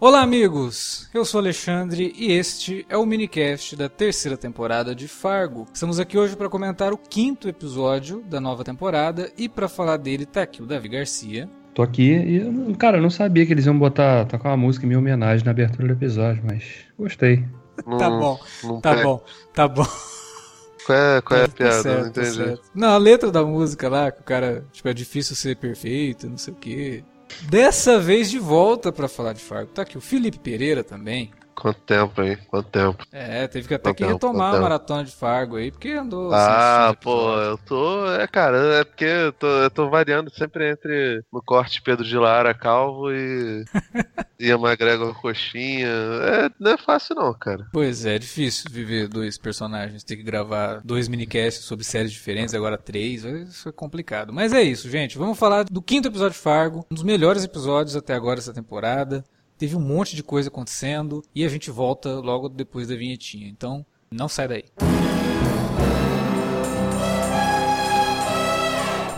Olá, amigos! Eu sou Alexandre e este é o minicast da terceira temporada de Fargo. Estamos aqui hoje para comentar o quinto episódio da nova temporada e para falar dele tá aqui o Davi Garcia. Tô aqui e, cara, eu não sabia que eles iam botar, tocar uma música em minha homenagem na abertura do episódio, mas gostei. tá bom, tá bom, tá bom. Qual é, qual é a Tá piada? certo, não tá entendi. certo. Não, a letra da música lá, que o cara, tipo, é difícil ser perfeito, não sei o quê. Dessa vez de volta pra falar de Fargo. Tá aqui o Felipe Pereira também. Quanto tempo aí? Quanto tempo? É, teve que até Quanto que tempo, retomar a maratona de Fargo aí, porque andou ah, assistindo pô, episódio. eu tô. É, cara, é porque eu tô, eu tô variando sempre entre no corte Pedro de Lara calvo e. e a McGregor coxinha. É, não é fácil não, cara. Pois é, é difícil viver dois personagens, ter que gravar dois minicasts sobre séries diferentes, agora três, isso é complicado. Mas é isso, gente. Vamos falar do quinto episódio de Fargo, um dos melhores episódios até agora dessa temporada. Teve um monte de coisa acontecendo e a gente volta logo depois da vinhetinha. Então, não sai daí.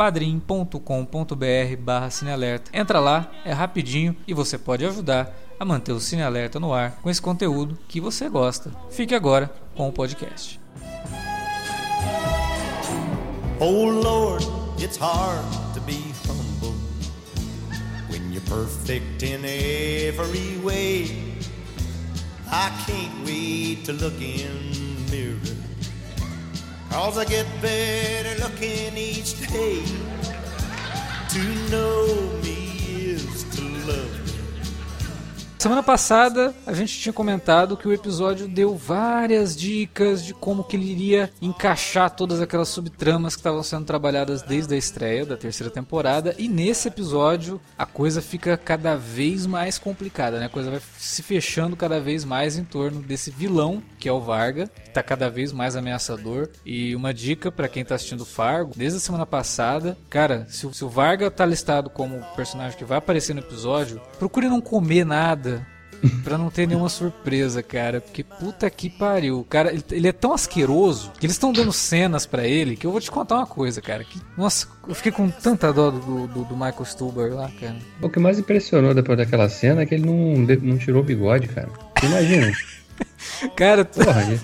padrim.com.br barra cinealerta. Entra lá, é rapidinho e você pode ajudar a manter o Cine Alerta no ar com esse conteúdo que você gosta. Fique agora com o podcast. Oh Lord, it's hard to be humble when you're perfect in every way. I can't wait to look in the mirror. Cause I get better looking each day. To know me is to love. Semana passada a gente tinha comentado que o episódio deu várias dicas de como que ele iria encaixar todas aquelas subtramas que estavam sendo trabalhadas desde a estreia da terceira temporada e nesse episódio a coisa fica cada vez mais complicada, né? A coisa vai se fechando cada vez mais em torno desse vilão que é o Varga, que tá cada vez mais ameaçador e uma dica pra quem tá assistindo Fargo, desde a semana passada, cara, se o, se o Varga tá listado como personagem que vai aparecer no episódio, procure não comer nada Pra não ter nenhuma surpresa, cara. Porque puta que pariu. O Cara, ele, ele é tão asqueroso que eles estão dando cenas pra ele que eu vou te contar uma coisa, cara. Que, nossa, eu fiquei com tanta dó do, do, do Michael Stuber lá, cara. O que mais impressionou depois daquela cena é que ele não, não tirou o bigode, cara. Imagina. Cara, Porra, ia,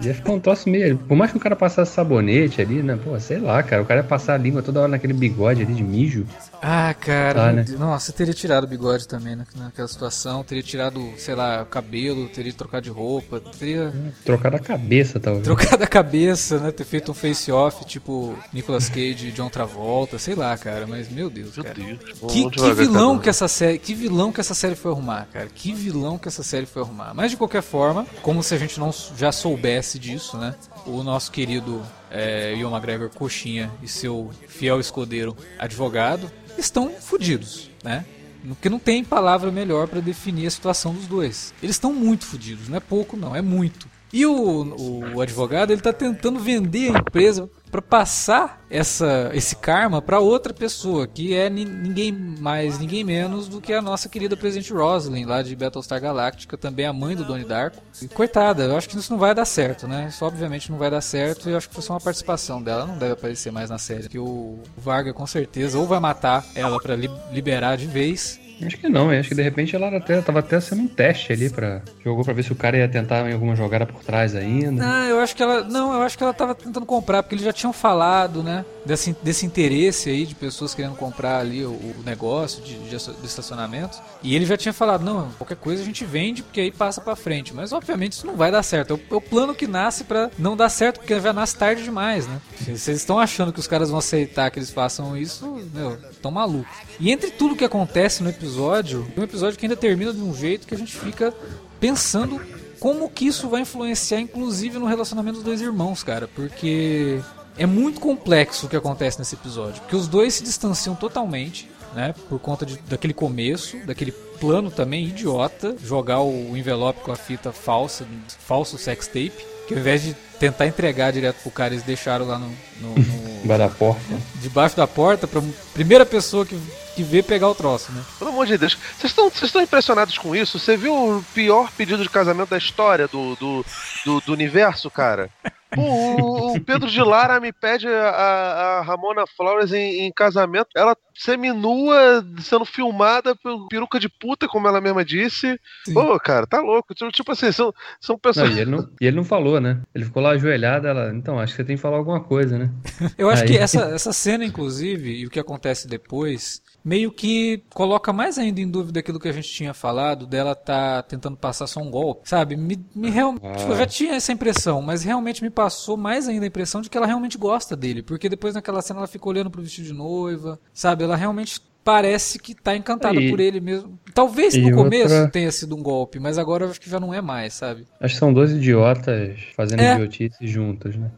ia ficar um troço meio. Por mais que o cara passasse sabonete ali, né? Pô, sei lá, cara. O cara ia passar a língua toda hora naquele bigode ali de mijo. Ah, cara. Tá, né? Nossa, eu teria tirado o bigode também na, naquela situação. Teria tirado, sei lá, o cabelo, teria trocado de roupa, teria Trocar a cabeça, talvez. trocado a cabeça, né? Ter feito um face-off tipo Nicolas Cage e John Travolta, sei lá, cara. Mas meu Deus, Meu cara. Deus. Que, que vilão que essa série, que vilão que essa série foi arrumar, cara? Que vilão que essa série foi arrumar. Mas de qualquer forma, como se a gente não já soubesse disso, né? O nosso querido é, Ian McGregor Coxinha e seu fiel escudeiro advogado estão fodidos, né? Porque não tem palavra melhor pra definir a situação dos dois. Eles estão muito fodidos, não é pouco não, é muito. E o, o advogado ele tá tentando vender a empresa para passar essa, esse karma para outra pessoa, que é ni- ninguém mais, ninguém menos do que a nossa querida presidente Rosalind, lá de Battlestar Galactica, também a mãe do Donnie Darko. E, coitada, eu acho que isso não vai dar certo, né? Isso obviamente não vai dar certo e eu acho que foi só uma participação dela, ela não deve aparecer mais na série. Que o Varga com certeza ou vai matar ela para liberar de vez, Acho que não, acho que de repente ela até, tava até sendo um teste ali pra. Jogou pra ver se o cara ia tentar em alguma jogada por trás ainda. Não, eu acho que ela. Não, eu acho que ela tava tentando comprar, porque eles já tinham falado, né? Desse, desse interesse aí de pessoas querendo comprar ali o, o negócio de, de, estacionamento. E ele já tinha falado, não, qualquer coisa a gente vende, porque aí passa pra frente. Mas obviamente isso não vai dar certo. É o, é o plano que nasce pra não dar certo, porque já nasce tarde demais, né? Vocês estão achando que os caras vão aceitar que eles façam isso, meu, tão malucos. E entre tudo que acontece no episódio, um episódio que ainda termina de um jeito que a gente fica pensando como que isso vai influenciar, inclusive, no relacionamento dos dois irmãos, cara. Porque é muito complexo o que acontece nesse episódio. Porque os dois se distanciam totalmente, né? Por conta de, daquele começo, daquele plano também idiota, jogar o envelope com a fita falsa, falso sex tape. Que ao invés de tentar entregar direto pro cara, eles deixaram lá no, no- no- Vai da porta. debaixo da porta pra primeira pessoa que, que vê pegar o troço, né? Pelo amor de Deus. Vocês estão vocês estão impressionados com isso? Você viu o pior pedido de casamento da história do, do, do, do universo, cara? Pô, o, o Pedro de Lara me pede a, a Ramona Flores em, em casamento. Ela seminua, sendo filmada pelo peruca de puta, como ela mesma disse. Sim. Pô, cara, tá louco. Tipo, tipo assim, são, são Não, pessoas. e, ele não, e ele não falou, né? Ele ficou lá ajoelhado, ela. Então, acho que você tem que falar alguma coisa, né? Eu acho Aí- que essa, essa cena, inclusive, e o que acontece depois, meio que coloca mais ainda em dúvida aquilo que a gente tinha falado, dela tá tentando passar só um golpe, sabe? Me, me real- Ah. tipo, eu já tinha essa impressão, mas realmente me passou mais ainda a impressão de que ela realmente gosta dele, porque depois naquela cena ela fica olhando pro vestido de noiva, sabe? Ela realmente parece que tá encantada E- por ele mesmo. Talvez no começo outra- tenha sido um golpe, mas agora acho que já não é mais, sabe? Acho que são dois idiotas fazendo É. idiotice juntos, né?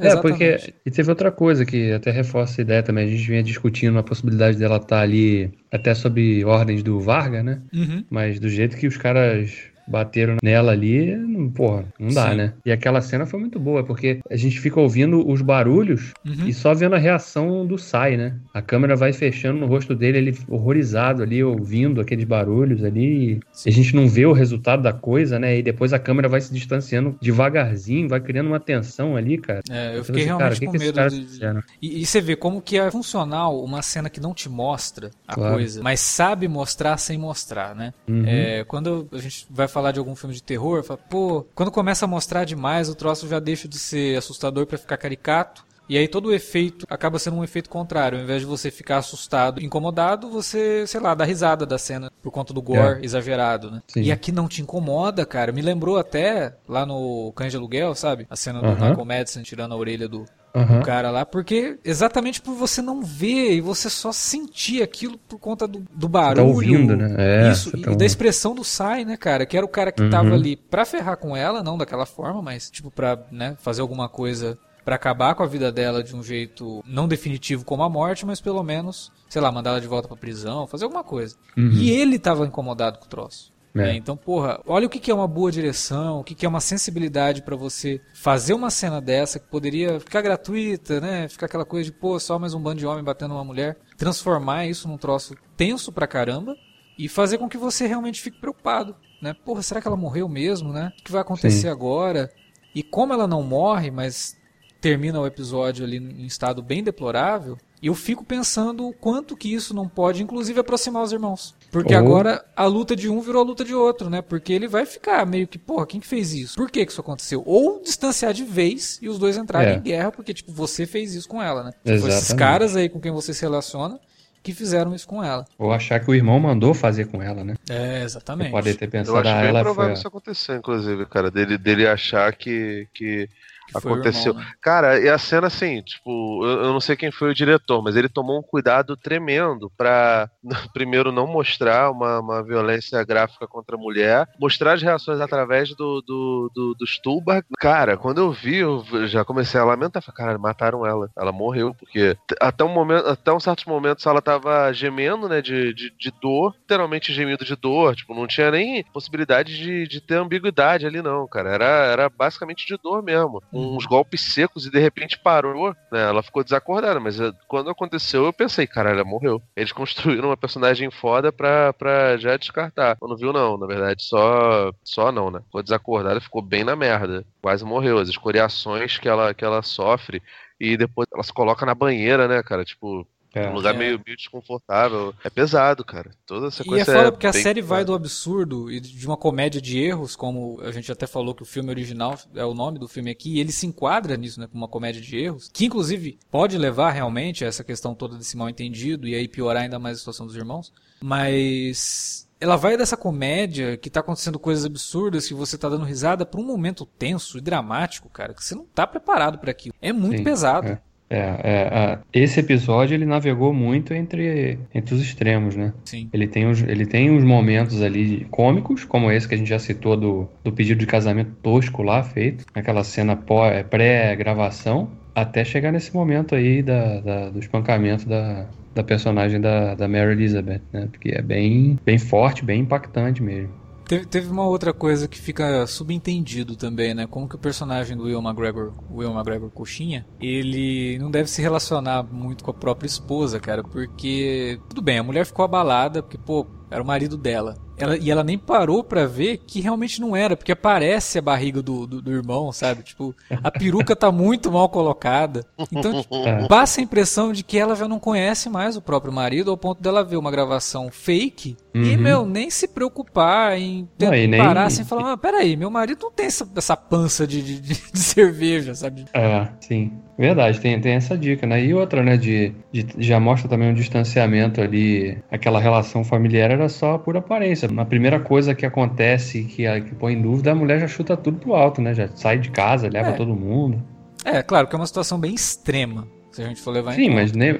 É, É, porque. E teve outra coisa que até reforça a ideia também. A gente vinha discutindo a possibilidade dela estar ali, até sob ordens do Varga, né? Uhum. Mas do jeito que os caras bateram nela ali, não, porra, não dá, Sim. né? E aquela cena foi muito boa, porque a gente fica ouvindo os barulhos Uhum. e só vendo a reação do Sai, né? A câmera vai fechando no rosto dele, ele horrorizado ali, ouvindo aqueles barulhos ali. E a gente não vê o resultado da coisa, né? E depois a câmera vai se distanciando devagarzinho, vai criando uma tensão ali, cara. É, eu fiquei assim, cara, realmente que com que medo caras de? E, e você vê como que é funcional uma cena que não te mostra a Claro. coisa, mas sabe mostrar sem mostrar, né? Uhum. É, quando a gente vai falar de algum filme de terror, fala, pô, quando começa a mostrar demais, o troço já deixa de ser assustador pra ficar caricato. E aí todo o efeito acaba sendo um efeito contrário. Ao invés de você ficar assustado, incomodado, você, sei lá, dá risada da cena por conta do gore exagerado, né? É. Sim. E aqui não te incomoda, cara. Me lembrou até lá no Cães de Aluguel, sabe? A cena do Aham. Michael Madison tirando a orelha do, Aham. o cara lá, porque exatamente por você não ver e você só sentir aquilo por conta do, do barulho. ouvindo, né? É, isso, você e tá- da expressão do Sai, né, cara? Que era o cara que Uhum. tava ali pra ferrar com ela, não daquela forma, mas tipo pra né, fazer alguma coisa pra acabar com a vida dela de um jeito não definitivo como a morte, mas pelo menos, sei lá, mandar ela de volta pra prisão, fazer alguma coisa. Uhum. E ele tava incomodado com o troço. É. né? Então, porra, olha o que que é uma boa direção, o que que é uma sensibilidade pra você fazer uma cena dessa que poderia ficar gratuita, né? Ficar aquela coisa de, pô, só mais um bando de homem batendo uma mulher. Transformar isso num troço tenso pra caramba e fazer com que você realmente fique preocupado, né? Porra, será que ela morreu mesmo, né? O que vai acontecer Sim. agora? E como ela não morre, mas termina o episódio ali em estado bem deplorável, eu fico pensando o quanto que isso não pode, inclusive, aproximar os irmãos. Porque agora a luta de um virou a luta de outro, né? Porque ele vai ficar meio que, porra, quem que fez isso? Por que que isso aconteceu? Ou distanciar de vez e os dois entrarem É. em guerra, porque, tipo, você fez isso com ela, né? Tipo, esses Exatamente. caras aí com quem você se relaciona que fizeram isso com ela. Ou achar que o irmão mandou fazer com ela, né? É, exatamente. Pode ter Eu pensado, acho ah, bem ela provável foi. isso acontecer, inclusive, cara. Dele, dele achar que, que aconteceu. irmão, né? Cara, e a cena assim, tipo, eu, eu não sei quem foi o diretor, mas ele tomou um cuidado tremendo pra, primeiro, não mostrar uma, uma violência gráfica contra a mulher, mostrar as reações através do, do, do, do Stuhlbarg. Cara, quando eu vi, eu já comecei a lamentar. Falei, cara, mataram ela. Ela morreu, porque até um momento, até um certos momentos ela tava gemendo, né, de, de, de dor, literalmente gemido de dor, tipo, não tinha nem possibilidade de, de ter ambiguidade ali, não, cara. Era, era basicamente de dor mesmo. Uns golpes secos e de repente parou, né? Ela ficou desacordada, mas eh, quando aconteceu eu pensei, cara, ela morreu. Eles construíram uma personagem foda pra, pra já descartar. Quando viu, não, na verdade, só. Só não, né? Ficou desacordada, ficou bem na merda. Quase morreu. As escoriações que ela, que ela sofre. E depois ela se coloca na banheira, né, cara? Tipo, É. um lugar É. meio, meio desconfortável. É pesado, cara. Toda a E é foda porque a série vai do absurdo e de uma comédia de erros, como a gente até falou que o filme original é o nome do filme aqui, e ele se enquadra nisso, né, como uma comédia de erros, que inclusive pode levar realmente a essa questão toda desse mal entendido e aí piorar ainda mais a situação dos irmãos, mas ela vai dessa comédia que tá acontecendo coisas absurdas que você tá dando risada pra um momento tenso e dramático, cara, que você não tá preparado pra aquilo. É muito Sim, pesado. é. É, é, é, esse episódio ele navegou muito entre, entre os extremos, né? Sim. Ele tem, os, ele tem uns momentos ali cômicos, como esse que a gente já citou do, do pedido de casamento tosco lá feito, aquela cena é, pré-gravação, até chegar nesse momento aí da, da- do espancamento da, da personagem da, da Mary Elizabeth, né? Porque é bem, bem forte, bem impactante mesmo. Teve, teve uma outra coisa que fica subentendido também, né? Como que o personagem do Will McGregor, Will McGregor Coxinha, ele não deve se relacionar muito com a própria esposa, cara, porque tudo bem, a mulher ficou abalada, porque pô, era o marido dela. Ela, e ela nem parou pra ver que realmente não era, porque aparece a barriga do, do, do irmão, sabe? Tipo, a peruca tá muito mal colocada. Então, tipo, É. passa a impressão de que ela já não conhece mais o próprio marido, ao ponto dela ver uma gravação fake e, Uhum. meu, nem se preocupar em Não, e nem- parar assim e falar: ah, peraí, meu marido não tem essa, essa pança de, de, de- cerveja, sabe? É, sim. Verdade, tem, tem essa dica, né? E outra, né, de, de- já mostra também um distanciamento ali, aquela relação familiar era só por aparência. A primeira coisa que acontece, que, que põe em dúvida, a mulher já chuta tudo pro alto, né? Já sai de casa, leva É. todo mundo. É, claro que é uma situação bem extrema, se a gente for levar em Sim, conta. mas nem,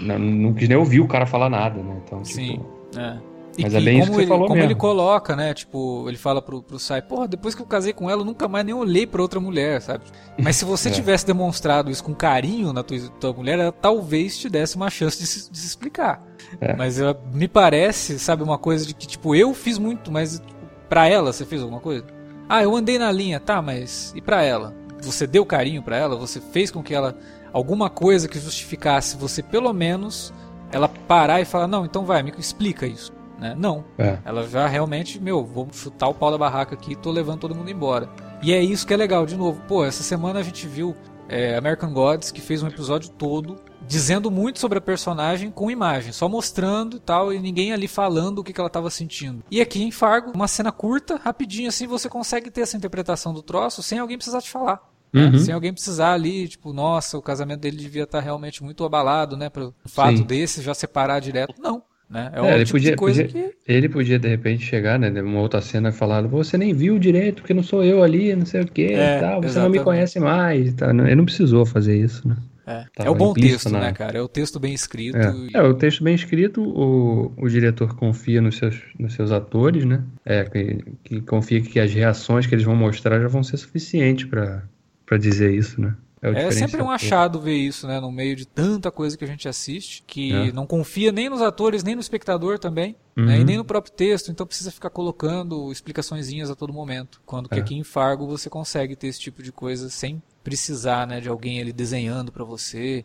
não, não quis nem ouvir o cara falar nada, né? Então, tipo, Sim. É. E Mas que, é bem isso como, que você ele, falou como mesmo. ele coloca, né? Tipo, ele fala pro, pro Sai, porra, depois que eu casei com ela, eu nunca mais nem olhei pra outra mulher, sabe? Mas se você É. tivesse demonstrado isso com carinho na tua, tua mulher, ela talvez te desse uma chance de se, de se explicar. É. Mas ela, me parece, sabe, uma coisa de que, tipo, eu fiz muito, mas tipo, pra ela você fez alguma coisa? Ah, eu andei na linha, tá, mas e pra ela? Você deu carinho pra ela? Você fez com que ela alguma coisa que justificasse você pelo menos ela parar e falar: "Não, então vai, me explica isso". Né? Não. é. Ela já realmente, meu, vou chutar o pau da barraca aqui e tô levando todo mundo embora. E é isso que é legal, de novo. Pô, essa semana a gente viu é, American Gods, que fez um episódio todo dizendo muito sobre a personagem com imagem, só mostrando e tal, e ninguém ali falando o que, que ela tava sentindo. E aqui em Fargo, uma cena curta, rapidinho assim, você consegue ter essa interpretação do troço sem alguém precisar te falar. né? Uhum. Sem alguém precisar ali, tipo, nossa, o casamento dele devia estar realmente muito abalado, né? Pro fato Sim. desse já separar direto. Não. Né? É, É, ele tipo de podia- coisa podia- que. Ele podia, de repente, chegar, né? Uma outra cena e falar, você nem viu direito, porque não sou eu ali, não sei o que, É, tal, você não me exatamente. conhece mais. Tá? Ele não precisou fazer isso, né? É, Tava é o bom texto, na- né, cara? É o texto bem escrito. É. e- É, o texto bem escrito, o, o diretor confia nos seus, nos seus atores, né? É, que, que confia que as reações que eles vão mostrar já vão ser suficientes pra dizer isso, né? O É sempre um achado ver isso, né? No meio de tanta coisa que a gente assiste, que É. não confia nem nos atores, nem no espectador também, né? Uhum. E nem no próprio texto, então precisa ficar colocando explicaçõezinhas a todo momento. Quando que É. aqui em Fargo você consegue ter esse tipo de coisa sem precisar, né, de alguém ali desenhando pra você.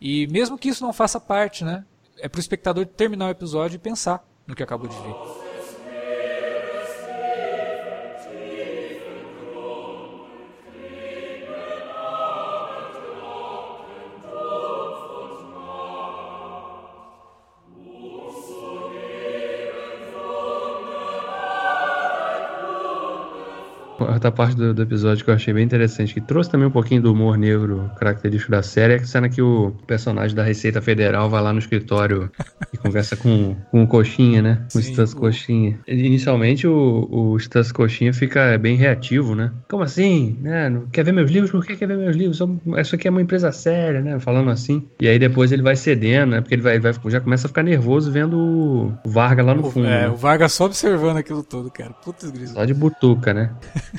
E mesmo que isso não faça parte, né? É pro espectador terminar o episódio e pensar no que acabou de ver. Outra parte do, do episódio que eu achei bem interessante, que trouxe também um pouquinho do humor negro característico da série, é a cena que o personagem da Receita Federal vai lá no escritório e conversa com, com o Coxinha, né? Com o Sim, Stas o- Coxinha. Ele- Inicialmente o, o Stas Coxinha fica bem reativo, né? Como assim? Né? Não Quer ver meus livros? Por que quer ver meus livros? Sou- Isso aqui é uma empresa séria, né? Falando assim. E aí depois ele vai cedendo, né? Porque ele vai, vai- já começa a ficar nervoso vendo o Varga lá no fundo. é, né? o Vargas só observando aquilo tudo, cara. Putz, grisa. Só de butuca, né?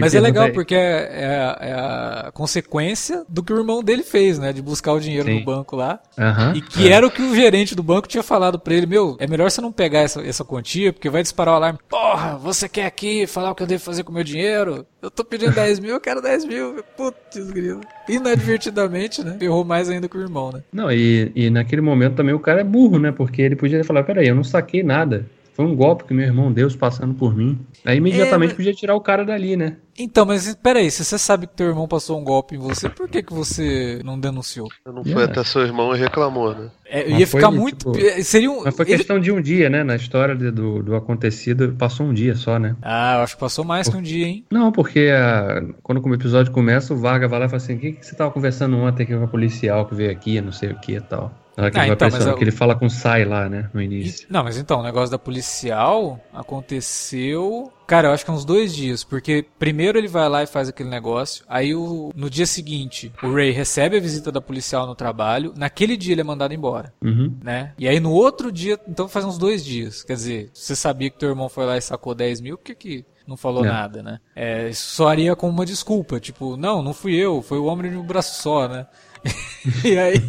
Mas é legal porque é, é a, é a consequência do que o irmão dele fez, né? De buscar o dinheiro Sim. no banco lá. Aham. E que era o que o gerente do banco tinha falado pra ele: Meu, é melhor você não pegar essa, essa quantia, porque vai disparar o alarme. Porra, você quer aqui falar o que eu devo fazer com o meu dinheiro? Eu tô pedindo 10 mil, eu quero 10 mil. Putz, grilo. Inadvertidamente, né? Ferrou mais ainda que o irmão, né? Não, e, e naquele momento também o cara é burro, né? Porque ele podia falar, peraí, eu não saquei nada. Foi um golpe que meu irmão deu passando por mim. Aí imediatamente É, mas- podia tirar o cara dali, né? Então, mas peraí, se você sabe que teu irmão passou um golpe em você, por que, que você não denunciou? Não foi Yeah. até seu irmão e reclamou, né? É, ia foi, ficar muito. tipo, Seria um. Mas foi ele- questão de um dia, né? Na história de- do, do acontecido, passou um dia só, né? Ah, eu acho que passou mais que um dia, hein? Não, porque a- quando o episódio começa, o Varga vai lá e fala assim: o que, que você tava conversando ontem aqui com a policial que veio aqui, não sei o que e tal. Hora que, Ah, ele vai então, mas é que ele fala com o Sai lá, né? No início. não, mas então, o negócio da policial aconteceu. Cara, eu acho que uns dois dias. Porque primeiro ele vai lá e faz aquele negócio. Aí o, no dia seguinte, o Ray recebe a visita da policial no trabalho. Naquele dia ele é mandado embora. Uhum. Né? E aí no outro dia, então faz uns dois dias. Quer dizer, você sabia que teu irmão foi lá e sacou 10 mil, por que, que não falou É. nada, né? É, soaria como uma desculpa. Tipo, não, não fui eu, foi o homem de um braço só, né? e aí.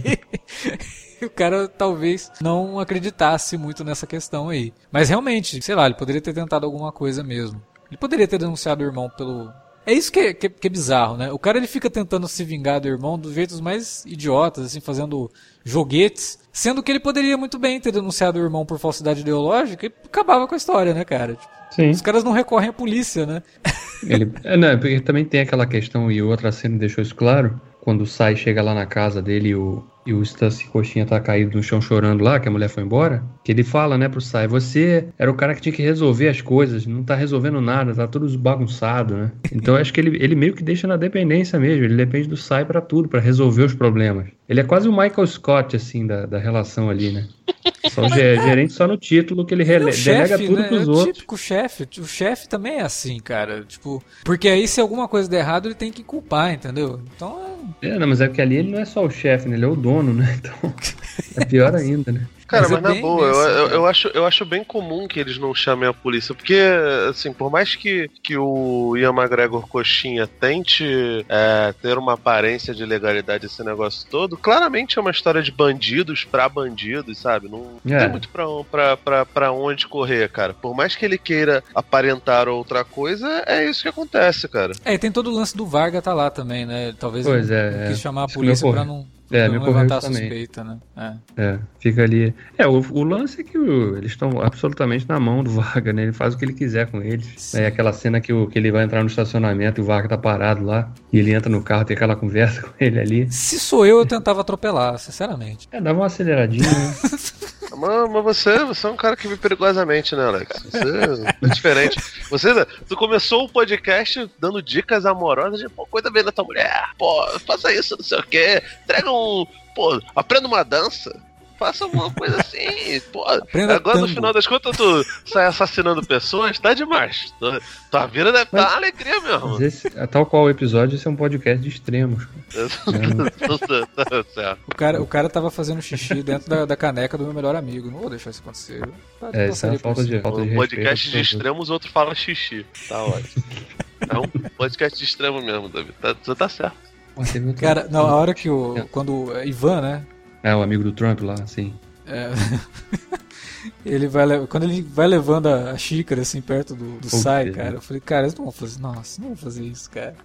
o cara talvez não acreditasse muito nessa questão aí. Mas realmente, sei lá, ele poderia ter tentado alguma coisa mesmo. Ele poderia ter denunciado o irmão pelo. É isso que é, que, é, que é bizarro, né? O cara ele fica tentando se vingar do irmão dos jeitos mais idiotas, assim, fazendo joguetes, sendo que ele poderia muito bem ter denunciado o irmão por falsidade ideológica e acabava com a história, né, cara? Sim. Os caras não recorrem à polícia, né? Ele, é, não, porque também tem aquela questão, e outra cena deixou isso claro, quando o Sai chega lá na casa dele o, e o Stasi Coxinha tá caído no chão chorando lá, que a mulher foi embora, que ele fala, né, pro Sai, você era o cara que tinha que resolver as coisas, não tá resolvendo nada, tá tudo bagunçado, né? Então acho que ele, ele meio que deixa na dependência mesmo, ele depende do Sai para tudo, para resolver os problemas. Ele é quase o Michael Scott, assim, da, da relação ali, né? Só o gerente só no título que ele rele... delega tudo né? pros é outros. Típico chefe. O chefe também é assim, cara. Tipo, porque aí se alguma coisa der errado, ele tem que culpar, entendeu? Então é. É, não, mas é porque ali ele não é só o chefe, né? Ele é o dono, né? Então é pior ainda, né? Cara, Mas mas, é na boa, eu, isso, eu, cara. eu acho, eu acho bem comum que eles não chamem a polícia, porque, assim, por mais que, que o Ian McGregor Coxinha tente é, ter uma aparência de legalidade esse negócio todo, claramente é uma história de bandidos pra bandidos, sabe? Não, É. tem muito pra, pra, pra, pra onde correr, cara. Por mais que ele queira aparentar outra coisa, é isso que acontece, cara. É, e tem todo o lance do Varga tá lá também, né? Talvez Pois ele é, não é. quis chamar a polícia pra não, É, me ocorreu levantar isso também. suspeita, né? É. É, fica ali. É, o, o lance é que o- eles estão absolutamente na mão do Varga, né? Ele faz o que ele quiser com eles. É aquela cena que, o, que ele vai entrar no estacionamento e o Varga tá parado lá. E ele entra no carro, tem aquela conversa com ele ali. Se sou eu, eu tentava atropelar, sinceramente. É, dava uma aceleradinha, né? Mas, mas você, você é um cara que vive perigosamente, né, Alex? Você é diferente. Você, tu começou o podcast dando dicas amorosas de, pô, cuida bem da tua mulher, pô, faça isso, não sei o quê, entrega um, pô, aprenda uma dança. Faça alguma coisa assim, pô. Aprenda Agora, no tango. final das contas, tu sai assassinando pessoas, tá demais. Tu- Tua vida deve estar Mas- uma alegria mesmo. Mas esse, tal qual o episódio, esse é um podcast de extremos. Tá certo. O cara, o cara tava fazendo xixi dentro da, da caneca do meu melhor amigo. Não vou deixar isso acontecer. Eu É, isso é uma falta de, falta de Um respeito. podcast de extremos, outro fala xixi. Tá ótimo. É um podcast de extremo mesmo, David. Tá, você tá certo. Cara, na hora que o. Quando o Ivan, né? É, o amigo do Trump lá, assim. é, ele vai. Quando ele vai levando a, a xícara assim perto do, do Puta, sai, cara, eu falei, cara, eles não vão fazer. Nossa, não vão fazer isso, cara.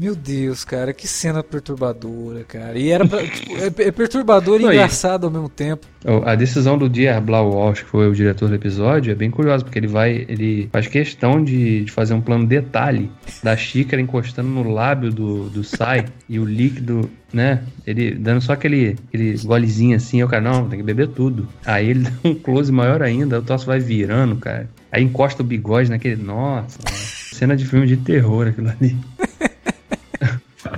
Meu Deus, cara, que cena perturbadora, cara. E era pra, tipo, é, é perturbador e Não, e- engraçado ao mesmo tempo. A decisão do Dier Blau Walsh, que foi o diretor do episódio, é bem curiosa, porque ele vai. Ele faz questão de, de fazer um plano detalhe da xícara encostando no lábio do, do Sai e o líquido, né? Ele dando só aquele, aquele golezinho assim, o cara, não, tem que beber tudo. Aí ele dá um close maior ainda, o troço vai virando, cara. Aí encosta o bigode naquele. Nossa, cena de filme de terror aquilo ali.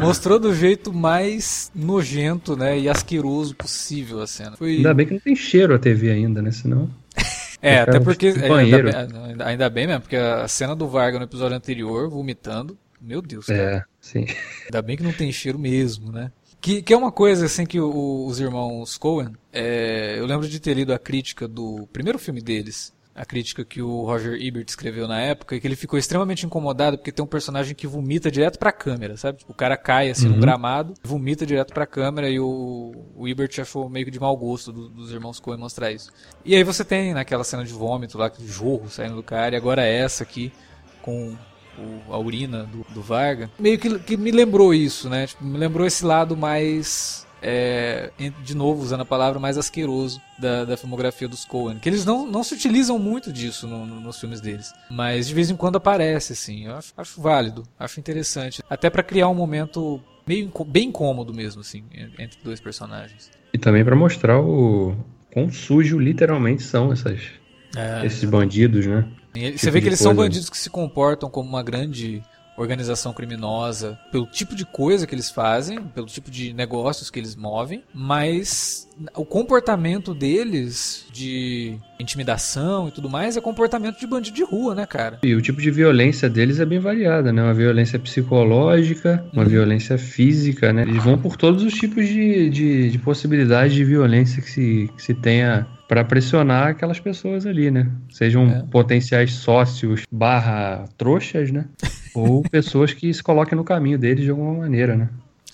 Mostrou do jeito mais nojento, né? E asqueroso possível a cena. Foi... Ainda bem que não tem cheiro a TV ainda, né? Senão. É, até porque. um é, ainda, bem, ainda- ainda bem mesmo, porque a cena do Varga no episódio anterior, vomitando. Meu Deus, cara. É, sim. Ainda bem que não tem cheiro mesmo, né? Que, que é uma coisa assim que o- os irmãos Coen. é, eu lembro de ter lido a crítica do primeiro filme deles. A crítica que o Roger Ebert escreveu na época, e que ele ficou extremamente incomodado porque tem um personagem que vomita direto pra câmera, sabe? Tipo, o cara cai assim no Uhum. gramado, vomita direto pra câmera e o, o Ebert achou meio que de mau gosto do- dos irmãos Coen mostrar isso. E aí você tem naquela cena de vômito lá, aquele jorro saindo do cara, e agora essa aqui com o- a urina do, do Varga, meio que, que me lembrou isso, né? Tipo, me lembrou esse lado mais. É, de novo, usando a palavra mais asqueroso da, da filmografia dos Coen. Que eles não, não se utilizam muito disso no- no- nos filmes deles. Mas de vez em quando aparece, assim. Eu acho, acho válido, acho interessante. Até pra criar um momento meio bem incômodo mesmo, assim, en- entre dois personagens. E também pra mostrar o quão sujo literalmente são essas, É, esses bandidos, né? E Você tipo vê de que eles são coisa. bandidos que se comportam como uma grande organização criminosa pelo tipo de coisa que eles fazem, pelo tipo de negócios que eles movem, mas o comportamento deles de intimidação e tudo mais é comportamento de bandido de rua, né, cara? E o tipo de violência deles é bem variada, né? Uma violência psicológica, uma violência física, né? Eles vão por todos os tipos de, de, de possibilidades de violência que se, que se tenha para pressionar aquelas pessoas ali, né? Sejam É. potenciais sócios barra trouxas, né? Ou pessoas que se coloquem no caminho deles de alguma maneira, né?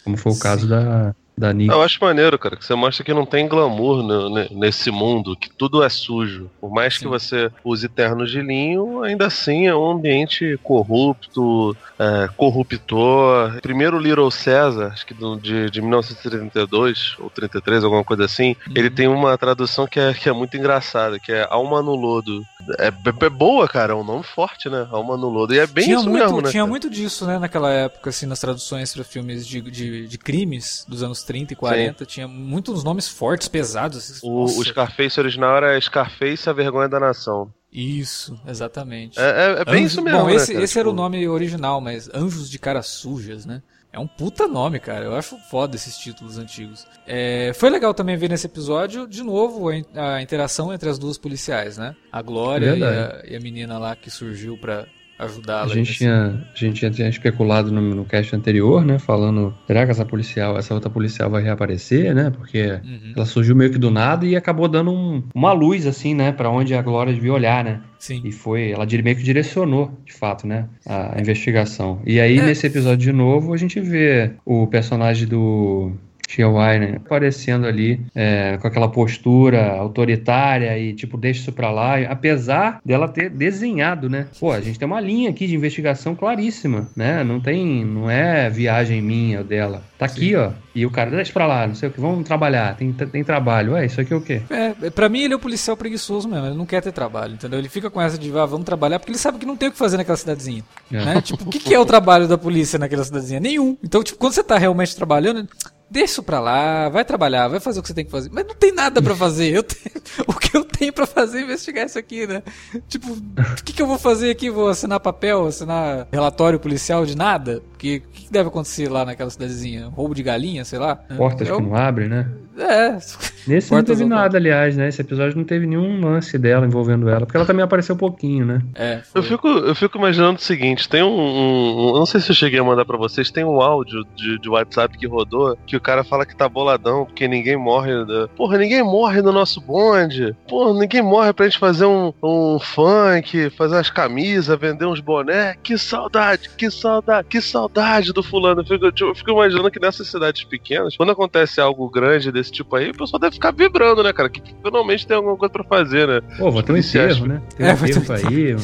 Como foi o Sim. caso da, da Nick. Eu acho maneiro, cara, que você mostra que não tem glamour no- ne- nesse mundo, que tudo é sujo. Por mais que Sim. você use ternos de linho, ainda assim é um ambiente corrupto, é, corruptor. Primeiro Little César, acho que do- de, de 1932 ou 33, alguma coisa assim, ele tem uma tradução que é, que é muito engraçada, que é Alma no Lodo. É, é- é boa, cara, é um nome forte, né? Alma no Lodo. E é bem tinha isso muito, mesmo, né? tinha cara? muito disso, né, naquela época, assim, nas traduções para filmes de, de, de crimes dos anos 30 e 40. Tinha muitos nomes fortes, pesados. assim, O, nossa. o Scarface original era Scarface, a vergonha da nação. Isso, exatamente. É, é- é bem Anjos- isso mesmo. Bom, né, esse, cara? esse era o Tipo, nome original, mas Anjos de Caras Sujas, né? É um puta nome, cara. Eu acho foda esses títulos antigos. É, foi legal também ver nesse episódio, de novo, a, a interação entre as duas policiais, né? A Glória e a, e a menina lá que surgiu pra ajudá-la. A gente, nesse- tinha, a gente já tinha especulado no, no cast anterior, né? Falando, será que essa policial, essa outra policial vai reaparecer, né? Porque Uhum, ela surgiu meio que do nada e acabou dando um- uma luz, assim, né? Pra onde a Glória devia olhar, né? Sim. E foi, ela meio que direcionou, de fato, né? A investigação. E aí, É. nesse episódio de novo, a gente vê o personagem do Shiawai, né? Aparecendo ali é, com aquela postura autoritária e tipo, deixa isso pra lá. Apesar dela ter desenhado, né? Pô, a gente tem uma linha aqui de investigação claríssima, né? Não tem, não é viagem minha ou dela. Tá aqui, ó. E o cara, deixa pra lá, não sei o que, vamos trabalhar, tem, tem trabalho. Ué, isso aqui é o quê? É, pra mim ele é o policial preguiçoso mesmo, ele não quer ter trabalho, entendeu? Ele fica com essa de, ah, vamos trabalhar, porque ele sabe que não tem o que fazer naquela cidadezinha, É. né? Tipo, o que, que é o trabalho da polícia naquela cidadezinha? Nenhum. Então, tipo, quando você tá realmente trabalhando, deixa isso pra lá, vai trabalhar, vai fazer o que você tem que fazer. Mas não tem nada pra fazer, tenho, o que eu tenho pra fazer é investigar isso aqui, né? Tipo, o que, que eu vou fazer aqui? Vou assinar papel, assinar relatório policial de nada? Porque o que que deve acontecer lá naquela cidadezinha? Roubo de galinha, sei lá? Portas Eu- que não abrem, né? É, Nesse não teve nada, aliás, né? Esse episódio não teve nenhum lance dela envolvendo ela, porque ela também apareceu pouquinho, né? é. foi. Eu fico, eu fico imaginando o seguinte: tem um, um- Eu não sei se eu cheguei a mandar pra vocês, tem um áudio de, de WhatsApp que rodou que o cara fala que tá boladão porque ninguém morre. Da... Porra, ninguém morre no nosso bonde. Porra, ninguém morre pra gente fazer um, um funk, fazer umas camisas, vender uns boné. Que saudade, que saudade, que saudade do fulano. Eu fico, eu fico imaginando que nessas cidades pequenas, quando acontece algo grande desse tipo aí, o pessoal deve ficar vibrando, né, cara? Que finalmente tem alguma coisa pra fazer, né? Pô, vai ter um enterro, né? Tem É, um vai ter um enterro aí.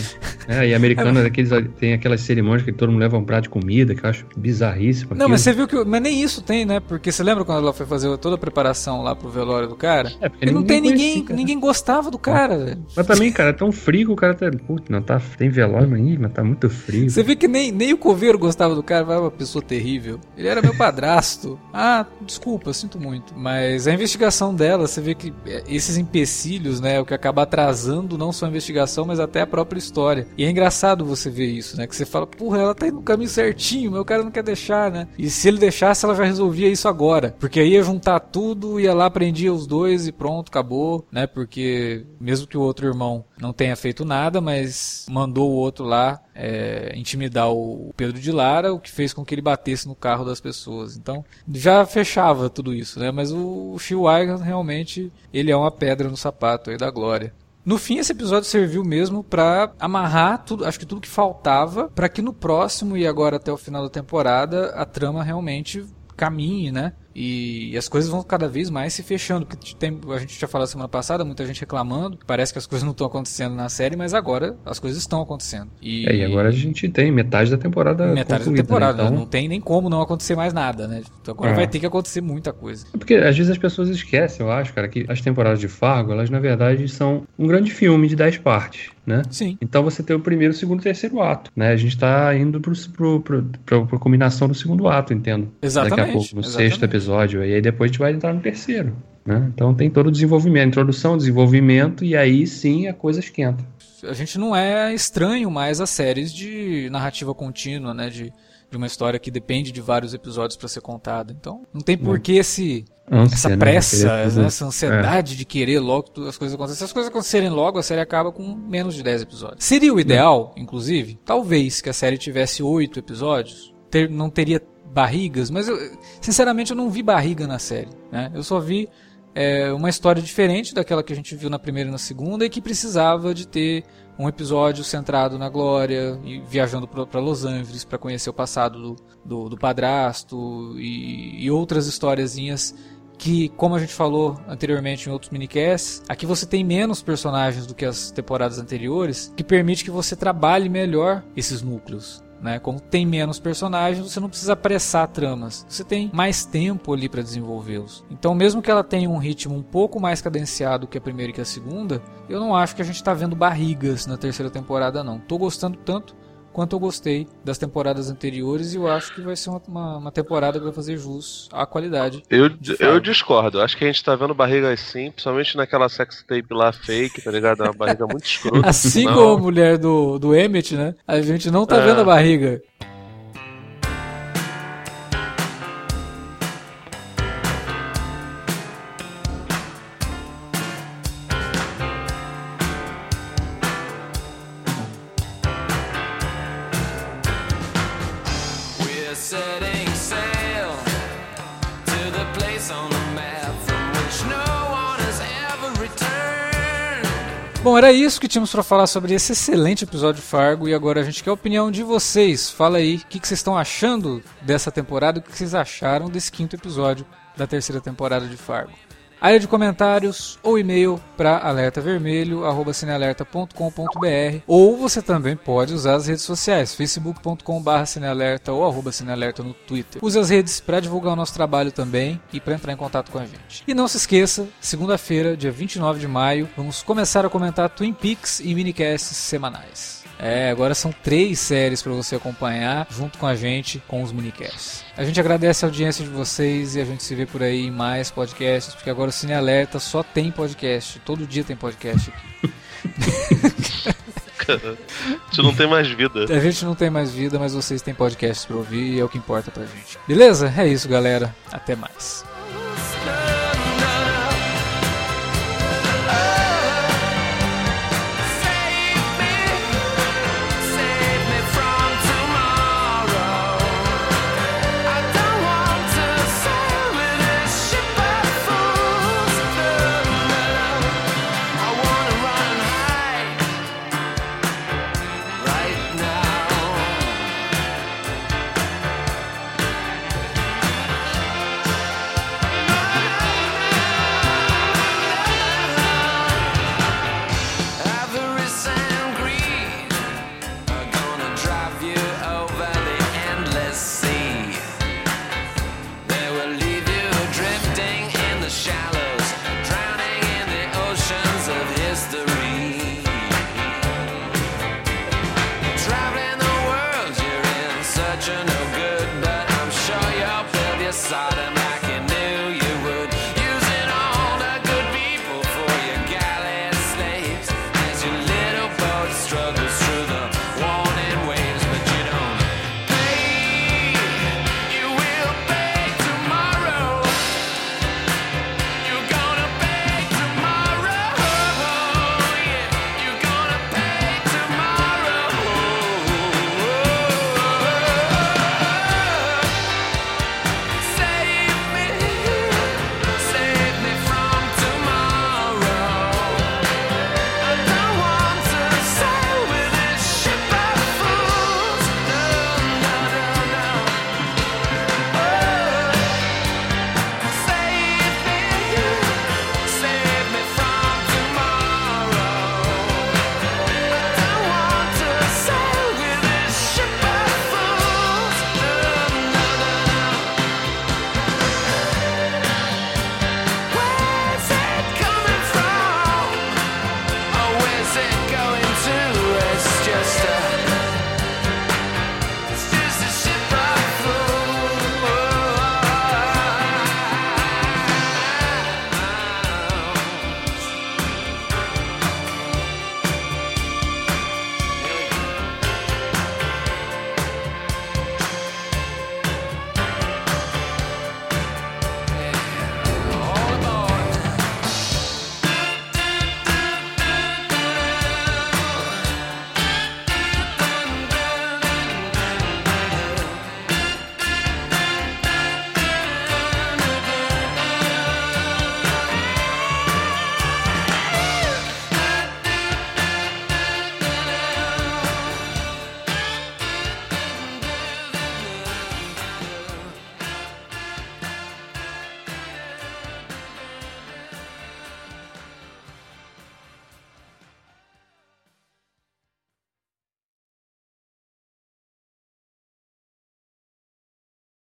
É, e americano daqueles, tem aquelas cerimônias que todo mundo leva um prato de comida, que eu acho bizarríssimo. Não, mas aquilo. você viu que. Mas nem isso tem, né? Porque você lembra quando ela foi fazer toda a preparação lá pro velório do cara? É, porque E não tem ninguém. Ninguém gostava do cara, velho. Mas também, cara, é tão frio que o cara tá. Putz, não tá. Tem velório aí, mas tá muito frio. Você vê que nem, nem o coveiro gostava do cara, vai uma pessoa terrível. Ele era meu padrasto. ah, desculpa, eu sinto muito. Mas a investigação dela, você vê que é, esses empecilhos, né, é o que acaba atrasando não só a investigação, mas até a própria história. E é engraçado você ver isso, né? Que você fala, porra, ela tá indo no caminho certinho, mas o cara não quer deixar, né? E se ele deixasse, ela já resolvia isso agora. Porque aí ia juntar tudo, ia lá, prendia os dois e pronto, acabou, né? Porque mesmo que o outro irmão não tenha feito nada, mas mandou o outro lá é, intimidar o Pedro de Lara, o que fez com que ele batesse no carro das pessoas. Então, já fechava tudo isso, né? Mas o Shiwaigan realmente, ele é uma pedra no sapato aí da glória. No fim, esse episódio serviu mesmo pra amarrar tudo, acho que tudo que faltava, pra que no próximo e agora até o final da temporada a trama realmente caminhe, né? E, as coisas vão cada vez mais se fechando. Porque tem, a gente tinha falado semana passada, muita gente reclamando, parece que as coisas não estão acontecendo na série, mas agora as coisas estão acontecendo. E, É, e agora a gente tem metade da temporada. metade da concluída, temporada, né? Então, não tem nem como não acontecer mais nada, né? Então agora É. vai ter que acontecer muita coisa. É Porque às vezes as pessoas esquecem, eu acho, cara, que as temporadas de Fargo, elas na verdade são um grande filme de 10 partes, né? Sim. Então você tem o primeiro, o segundo e o terceiro ato, né? A gente tá indo pro, pro, pro, pro, combinação do segundo ato, entendo. Exatamente. Daqui a pouco, no exatamente. sexto episódio. E aí depois a gente vai entrar no terceiro, né? Então tem todo o desenvolvimento, introdução, desenvolvimento, e aí sim a coisa esquenta. a gente não é estranho mais a séries de narrativa contínua, né? De, de uma história que depende de vários episódios pra ser contada. Então, não tem por que esse, Ânsia, essa né? pressa, né, essa ansiedade de querer logo que as coisas aconteçam. Se as coisas acontecerem logo, a série acaba com menos de 10 episódios. Seria o ideal, inclusive, talvez que a série tivesse 8 episódios, ter- não teria barrigas, mas eu, sinceramente eu não vi barriga na série, né? Eu só vi é, uma história diferente daquela que a gente viu na primeira e na segunda e que precisava de ter um episódio centrado na Glória e viajando para Los Angeles para conhecer o passado do, do, do padrasto e, e outras historiazinhas que, como a gente falou anteriormente em outros minicasts, aqui você tem menos personagens do que as temporadas anteriores, que permite que você trabalhe melhor esses núcleos. Né? Como tem menos personagens, você não precisa apressar tramas. Você tem mais tempo ali para desenvolvê-los. Então, mesmo que ela tenha um ritmo um pouco mais cadenciado que a primeira e que a segunda, eu não acho que a gente está vendo barrigas na terceira temporada, não. Tô gostando tanto quanto eu gostei das temporadas anteriores e eu acho que vai ser uma, uma, uma temporada que vai fazer jus à qualidade. Eu, eu discordo. Acho que a gente tá vendo barriga assim, principalmente naquela sex tape lá fake, tá ligado? É uma barriga muito escrota. assim não. como a mulher do, do Emmett, né? A gente não tá é. vendo a barriga. Era isso que tínhamos para falar sobre esse excelente episódio de Fargo e agora a gente quer a opinião de vocês. Fala aí, o que, que vocês estão achando dessa temporada, o que vocês acharam desse quinto episódio da terceira temporada de Fargo área de comentários ou e-mail para alertavermelho@cinealerta.com.br ou você também pode usar as redes sociais facebook.com/cinealerta ou arroba cinealerta no Twitter. Use as redes para divulgar o nosso trabalho também e para entrar em contato com a gente. E não se esqueça, segunda-feira, dia 29 de maio, vamos começar a comentar Twin Peaks e minicasts semanais. É, agora são três séries para você acompanhar junto com a gente com os minicasts. A gente agradece a audiência de vocês e a gente se vê por aí em mais podcasts, porque agora o Cine Alerta só tem podcast. Todo dia tem podcast aqui. a gente não tem mais vida. A gente não tem mais vida, mas vocês têm podcasts para ouvir e é o que importa pra gente. Beleza? É isso, galera. Até mais.